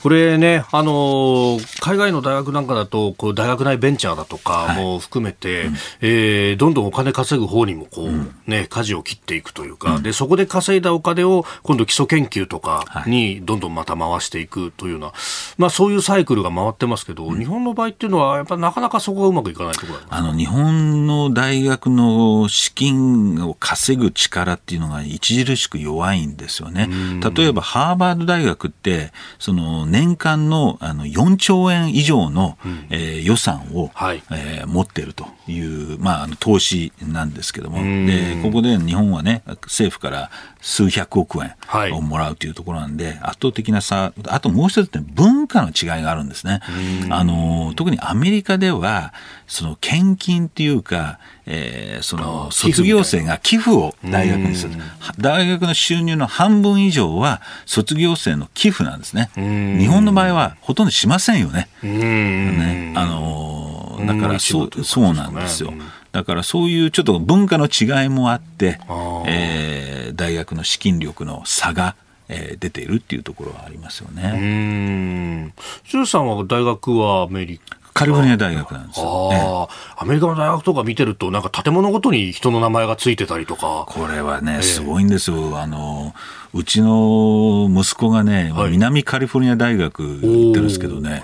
これね、あの海外の大学なんかだと、こう大学内ベンチャーだとかも含めて、はいうん、えー、どんどんお金稼ぐ方にもこう、うん、ね、舵を切っていくというか、うん、でそこで稼いだお金を今度基礎研究とかにどんどんまた回していくというような、まあ、そういうサイクルが回ってますけど、日本の場合っていうのは、やっぱなかなかそこがうまくいかないところあの日本の大学の資金を稼ぐ力っていうのが著しく弱いんですよね。例えばハーバード大学ってその年間のあの4兆円以上の、うん、えー、予算を、はい、えー、持っているという、まあ、あの投資なんですけども。でここで日本はね政府から数百億円をもらうというところなんで、はい、圧倒的な差あともう一つね文化の違いがあるんですね。あの特にアメリカではその献金っていうか、えー、その卒業生が寄付を大学にする。大学の収入の半分以上は卒業生の寄付なんですね。日本の場合はほとんどしませんよね。ねあのだからそう、そうなんですよ。だからそういうちょっと文化の違いもあって、えー、大学の資金力の差が、えー、出ているっていうところはありますよね。うん。さんは大学はアメリカカリフォルニア大学なんですよ。アメリカの大学とか見てると、なんか建物ごとに人の名前がついてたりとか。これはね、すごいんですよ。あの、うちの息子がね、はい。南カリフォルニア大学行ってるんですけどね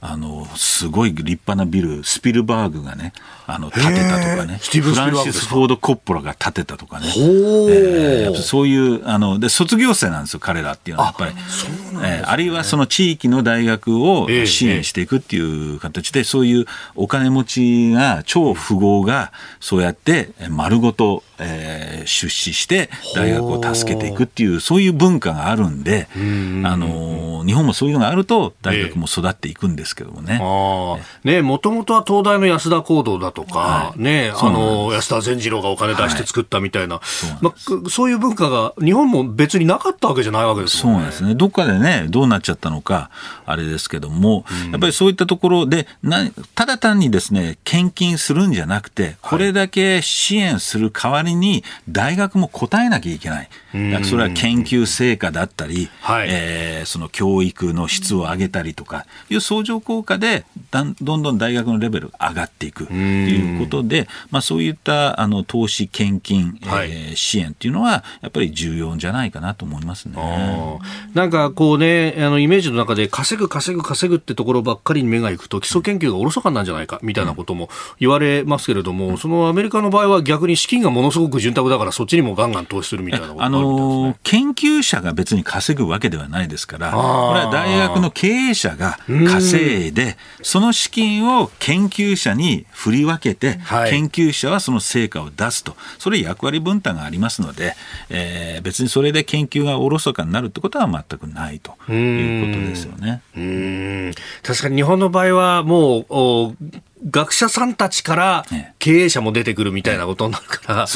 あの、すごい立派なビル、スピルバーグがね、あの、建てたとかね、フランシス・フォード・コッポラが建てたとかね。えーそういう、あの、で、卒業生なんですよ、彼らっていうのは、やっぱり。えーあるいはその地域の大学をええ支援していくっていう形で、そういうお金持ちが、超富豪が、そうやってえー丸ごと、えー出資して大学を助けていくっていう、そういう文化があるんで、あの、日本もそういうのがあると、大学も育っていくんですけどもね。ああ、ねもともとは東大の安田講堂だとか、はい。ねあの、安田善次郎がお金出して作ったみたいな、まあ、そういう文化が日本も別になかったわけじゃないわけですもね。そうんなんですね。どっかでね、どうなっちゃったのか、あれですけども、やっぱりそういったところで、なただ単にですね、献金するんじゃなくて、これだけ支援する代わりりに、大学も答えなきゃいけない。それは研究成果だったり、はい。えーその教育の質を上げたりとかいう相乗効果でだんどんどん大学のレベルが上がっていく。ということで、まあ、そういったあの投資献金、はい。えー支援っていうのはやっぱり重要じゃないかなと思いますね。なんかこうね、あのイメージの中で稼ぐ稼ぐ稼ぐってところばっかりに目がいくと基礎研究がおろそかなんじゃないかみたいなことも言われますけれども、そのアメリカの場合は逆に資金がものすごく潤沢だからそっちにもガンガン投資するみたいなことある研究者が別に稼ぐわけではないですから、これは大学の経営者が稼いで、その資金を研究者に振り分けて、はい。研究者はその成果を出すと、それ役割分担がありますので、えー別にそれで研究がおろそかになるってことは全くないということですよね。うーん。確かに日本の場合はもうお学者さんたちからね経営者も出てくるみたいなことになるから、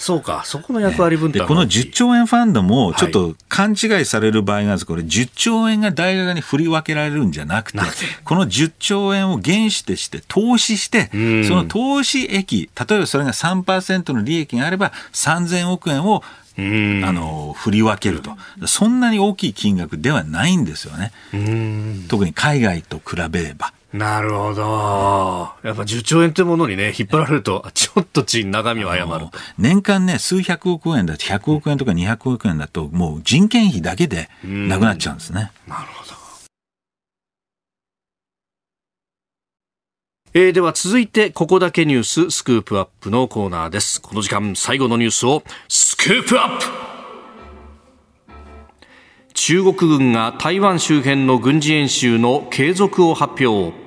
そうか、そこの役割分担がでこの10兆円ファンドもい。ちょっと勘違いされる場合があるんですこれ10兆円が大学に振り分けられるんじゃなくてこの10兆円を原資として投資してん。その投資益例えばそれが3%の利益があれば3000億円をうんあの振り分けるとそんなに大きい金額ではないんですよねうん特に海外と比べれば。なるほど。やっぱ10兆円ってものにね、引っ張られると、ちょっとち中身を誤ると。年間ね、数百億円だと100億円とか200億円だと、もう人件費だけでなくなっちゃうんですね。なるほど。えー、では続いて、ここだけニューススクープアップのコーナーです。この時間、最後のニュースを、スクープアップ中国軍が台湾周辺の軍事演習の継続を発表。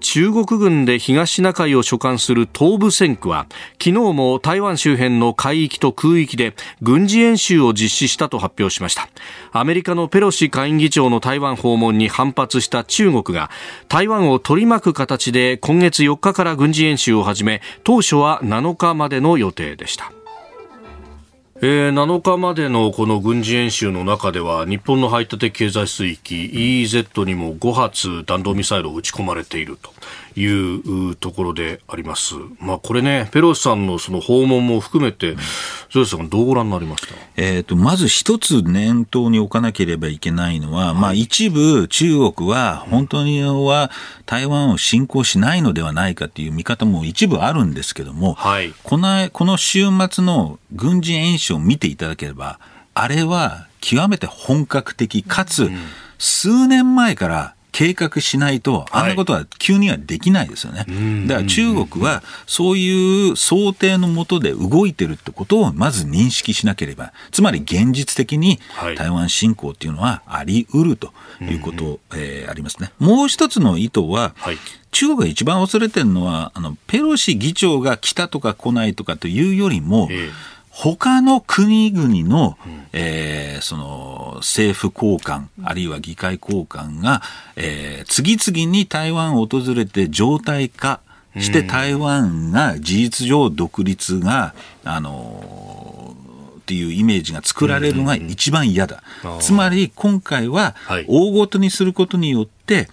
中国軍で東シナ海を所管する東部戦区は昨日も台湾周辺の海域と空域で軍事演習を実施したと発表しました。アメリカのペロシ下院議長の台湾訪問に反発した中国が台湾を取り巻く形で今月4日から軍事演習を始め当初は7日までの予定でした。えー、7日までのこの軍事演習の中では日本の排他的経済水域 EEZ にも5発弾道ミサイルを撃ち込まれていると。いうところであります。まあこれね、ペロシさんのその訪問も含めて、さんどうご覧になりました？えー、とまず一つ念頭に置かなければいけないのは、まあ、一部、中国は本当には台湾を侵攻しないのではないかという見方も一部あるんですけども、はい。このこの週末の軍事演習を見ていただければ、あれは極めて本格的かつ、数年前から計画しないと、あんなことは急にはできないですよね。だから中国はそういう想定のもとで動いてるってことをまず認識しなければ、つまり現実的にはい。台湾侵攻っていうのはあり得るということ、えーありますね。もう一つの意図は、はい。中国が一番恐れてるのは、あの、ペロシ議長が来たとか来ないとかというよりも、ええ他の国々の、えーその政府高官、あるいは議会高官が、えー次々に台湾を訪れて状態化して、台湾が事実上独立が、あのーっていうイメージが作られるのが一番嫌だ。あー。つまり今回ははい。大ごとにすることによって、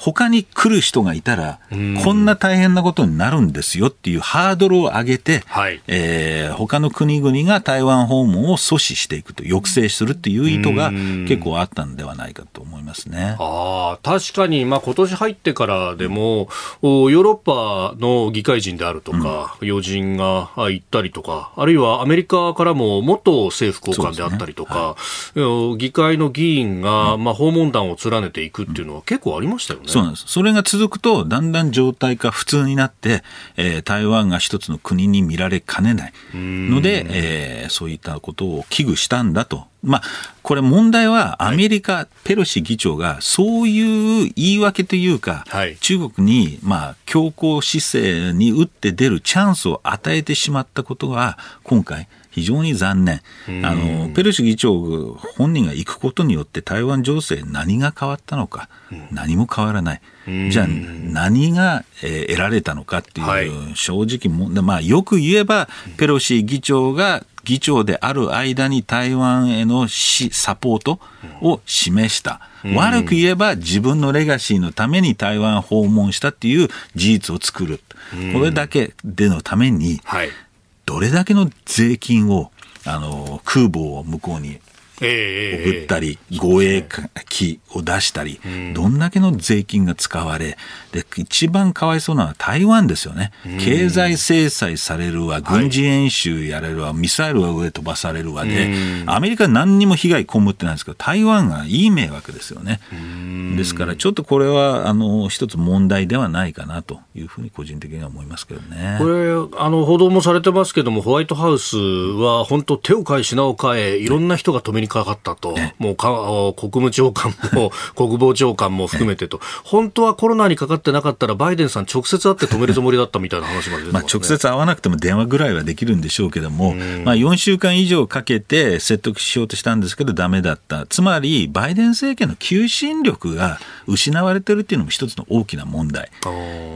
他に来る人がいたら、こんな大変なことになるんですよっていうハードルを上げて、はい。えー、他の国々が台湾訪問を阻止していくと、抑制するっていう意図が結構あったんではないかと思いますね。あ確かに、まあ今年入ってからでも、ヨーロッパの議会人であるとか、うん、要人が行ったりとか、あるいはアメリカからも元政府高官であったりとか、ね。はい、議会の議員が、まあ、訪問団を連ねていくっていうのは結構ありましたよね。そうなんです。それが続くと、だんだん状態化普通になって、えー、台湾が一つの国に見られかねない。ので、えー、そういったことを危惧したんだと。まあ、これ問題はアメリカ、はい、ペロシ議長がそういう言い訳というか、はい、中国に、まあ、強硬姿勢に打って出るチャンスを与えてしまったことが、今回、非常に残念。あの、ペロシ議長本人が行くことによって台湾情勢何が変わったのか、何も変わらない。じゃあ何が、えー、得られたのかっていう正直も、まあよく言えばペロシ議長が議長である間に台湾へのサポートを示した。悪く言えば自分のレガシーのために台湾訪問したっていう事実を作る。これだけでのために、どれだけの税金をあの空母を向こうに送ったり、護衛機を出したり、どんだけの税金が使われ、で、一番かわいそうなのは台湾ですよね。経済制裁されるわ、軍事演習やれるわ、ミサイルが上飛ばされるわで、アメリカ何にも被害被ってないんですけど、台湾がいい迷惑ですよね。ですから、ちょっとこれは、あの、一つ問題ではないかなというふうに個人的には思いますけどね。これ、あの、報道もされてますけども、ホワイトハウスは本当手を変え品を変え、いろんな人が止めにかかったと、もうか国務長官も 国防長官も含めてと、本当はコロナにかかってなかったら、バイデンさん、直接会って止めるつもりだったみたいな話まで、ね、まあ直接会わなくても電話ぐらいはできるんでしょうけども、まあ、4週間以上かけて説得しようとしたんですけど、だめだった、つまりバイデン政権の求心力が失われてるっていうのも一つの大きな問題。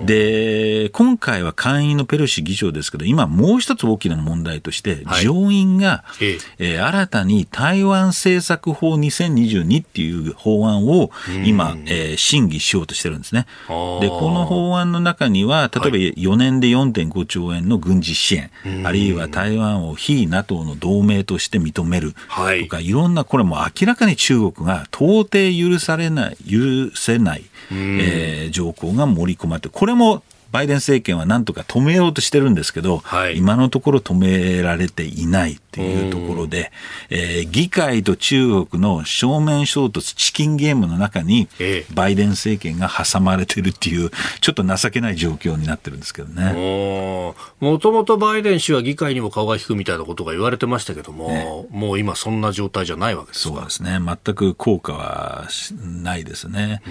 で、今回は会員のペロシ議長ですけど、今、もう一つ大きな問題として、上院が、え。えー、新たに台湾政策法2022っていう法案を今、えー、審議しようとしてるんですね。で、この法案の中には、例えば4年で4.5兆円の軍事支援、あるいは台湾を非 NATO の同盟として認めるとか、い、ろんな、これも明らかに中国が到底許されない、許せない、えー、条項が盛り込まれて、これもバイデン政権はなんとか止めようとしてるんですけど、はい、今のところ止められていないというところで、えー、議会と中国の正面衝突、チキンゲームの中に、バイデン政権が挟まれてるっていう、ちょっと情けない状況になってるんですけどね。もともとバイデン氏は議会にも顔が引くみたいなことが言われてましたけども、ね、もう今そんな状態じゃないわけですそうですね。全く効果はないですね。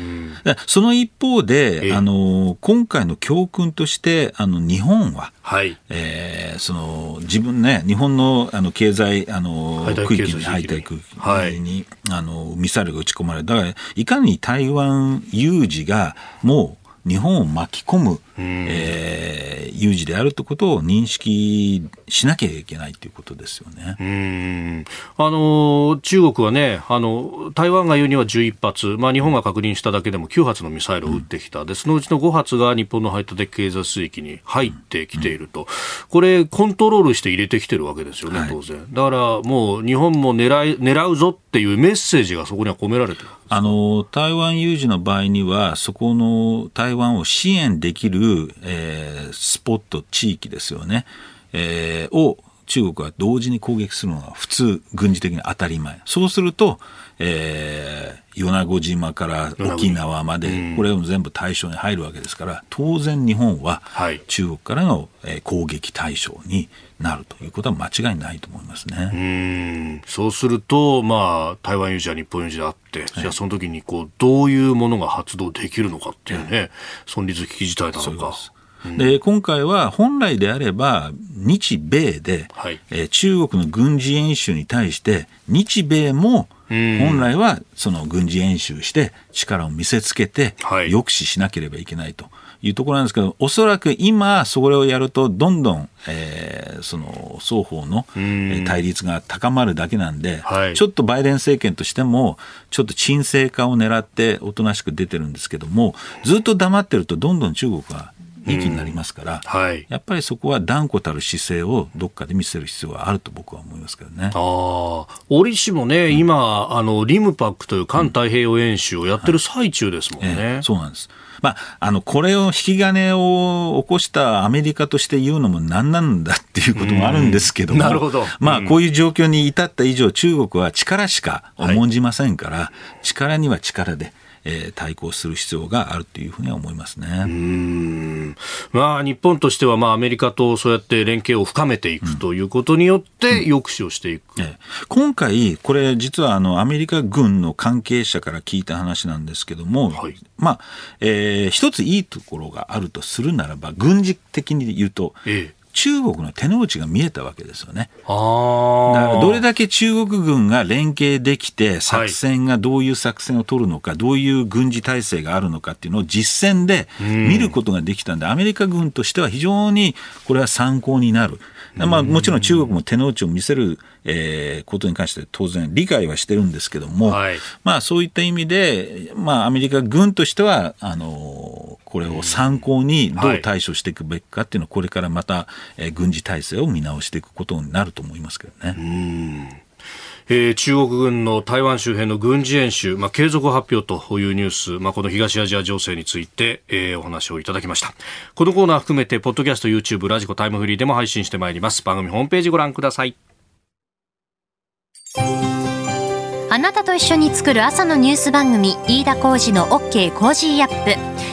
その一方で、あの、今回の教訓として、あの、日本は、はい、えー、その、自分ね、日本の、あの、経済、あの、区域に、排対区域に、はい、あの、ミサイルが撃ち込まれる。だから、いかに台湾有事が、もう、日本を巻き込む、えー、有事であるということを認識しなきゃいけないということですよね。あの中国はねあの、台湾が言うには11発、まあ、日本が確認しただけでも9発のミサイルを撃ってきた、うん、でそのうちの5発が日本の排他的経済水域に入ってきていると、うん、これ、コントロールして入れてきてるわけですよね、当然。だからもう日本も狙い狙うぞっていうメッセージがそこには込められてるあの台湾有事の場合には、そこの台台湾を支援できる、えー、スポット、地域ですよね、えー、を中国は同時に攻撃するのが普通、軍事的に当たり前。そうすると、えー、米子島から沖縄まで、これも全部対象に入るわけですから、当然日本は中国からの攻撃対象になるということは間違いないと思いますね。うそうすると、まあ、台湾有事は日本有事であって、はい、じゃあその時にこうどういうものが発動できるのかっていうね、はい、存立危機事態なのか。で今回は本来であれば日米で、はい、えー、中国の軍事演習に対して日米も本来はその軍事演習して力を見せつけて抑止しなければいけないと。いうところなんですけど、おそらく今、それをやると、どんどん、えー、その双方の対立が高まるだけなんで、はい、ちょっとバイデン政権としても、ちょっと沈静化を狙っておとなしく出てるんですけども、ずっと黙ってると、どんどん中国はい気になりますから、はい、やっぱりそこは断固たる姿勢をどっかで見せる必要があると僕は思いますけどね。あ折しもね、今あの、リムパックという環太平洋演習をやってる最中ですもんね。はいえそうなんです。まあ、あのこれを引き金を起こしたアメリカとして言うのも何なんだっていうこともあるんですけども、なるほど。まあ、こういう状況に至った以上、中国は力しか重んじませんから、はい、力には力で。えー、対抗する必要があるというふうには思いますね。うん。まあ、日本としては、まあ、アメリカとそうやって連携を深めていくということによって、抑止をしていく、うんうんえ。ー、今回、これ、実はあのアメリカ軍の関係者から聞いた話なんですけども、はい、まあえー、一ついいところがあるとするならば、軍事的に言うと、ええ中国の手の内が見えたわけですよね。だからどれだけ中国軍が連携できて、作戦がどういう作戦を取るのか、はい、どういう軍事体制があるのかっていうのを実戦で見ることができたんで、アメリカ軍としては非常にこれは参考になる。まあ、もちろん中国も手の内を見せる、えー、ことに関して当然理解はしてるんですけども、はい、まあ、そういった意味で、まあ、アメリカ軍としてはあのこれを参考にどう対処していくべきかっていうのをこれからまた、えー、軍事体制を見直していくことになると思いますけどね。えー、中国軍の台湾周辺の軍事演習、まあ、継続発表というニュース、まあ、この東アジア情勢について、えー、お話をいただきました。このコーナー含めてポッドキャスト YouTube radiko タイムフリーでも配信してまいります。番組ホームページご覧ください。あなたと一緒に作る朝のニュース番組飯田浩二の OK コージーアップ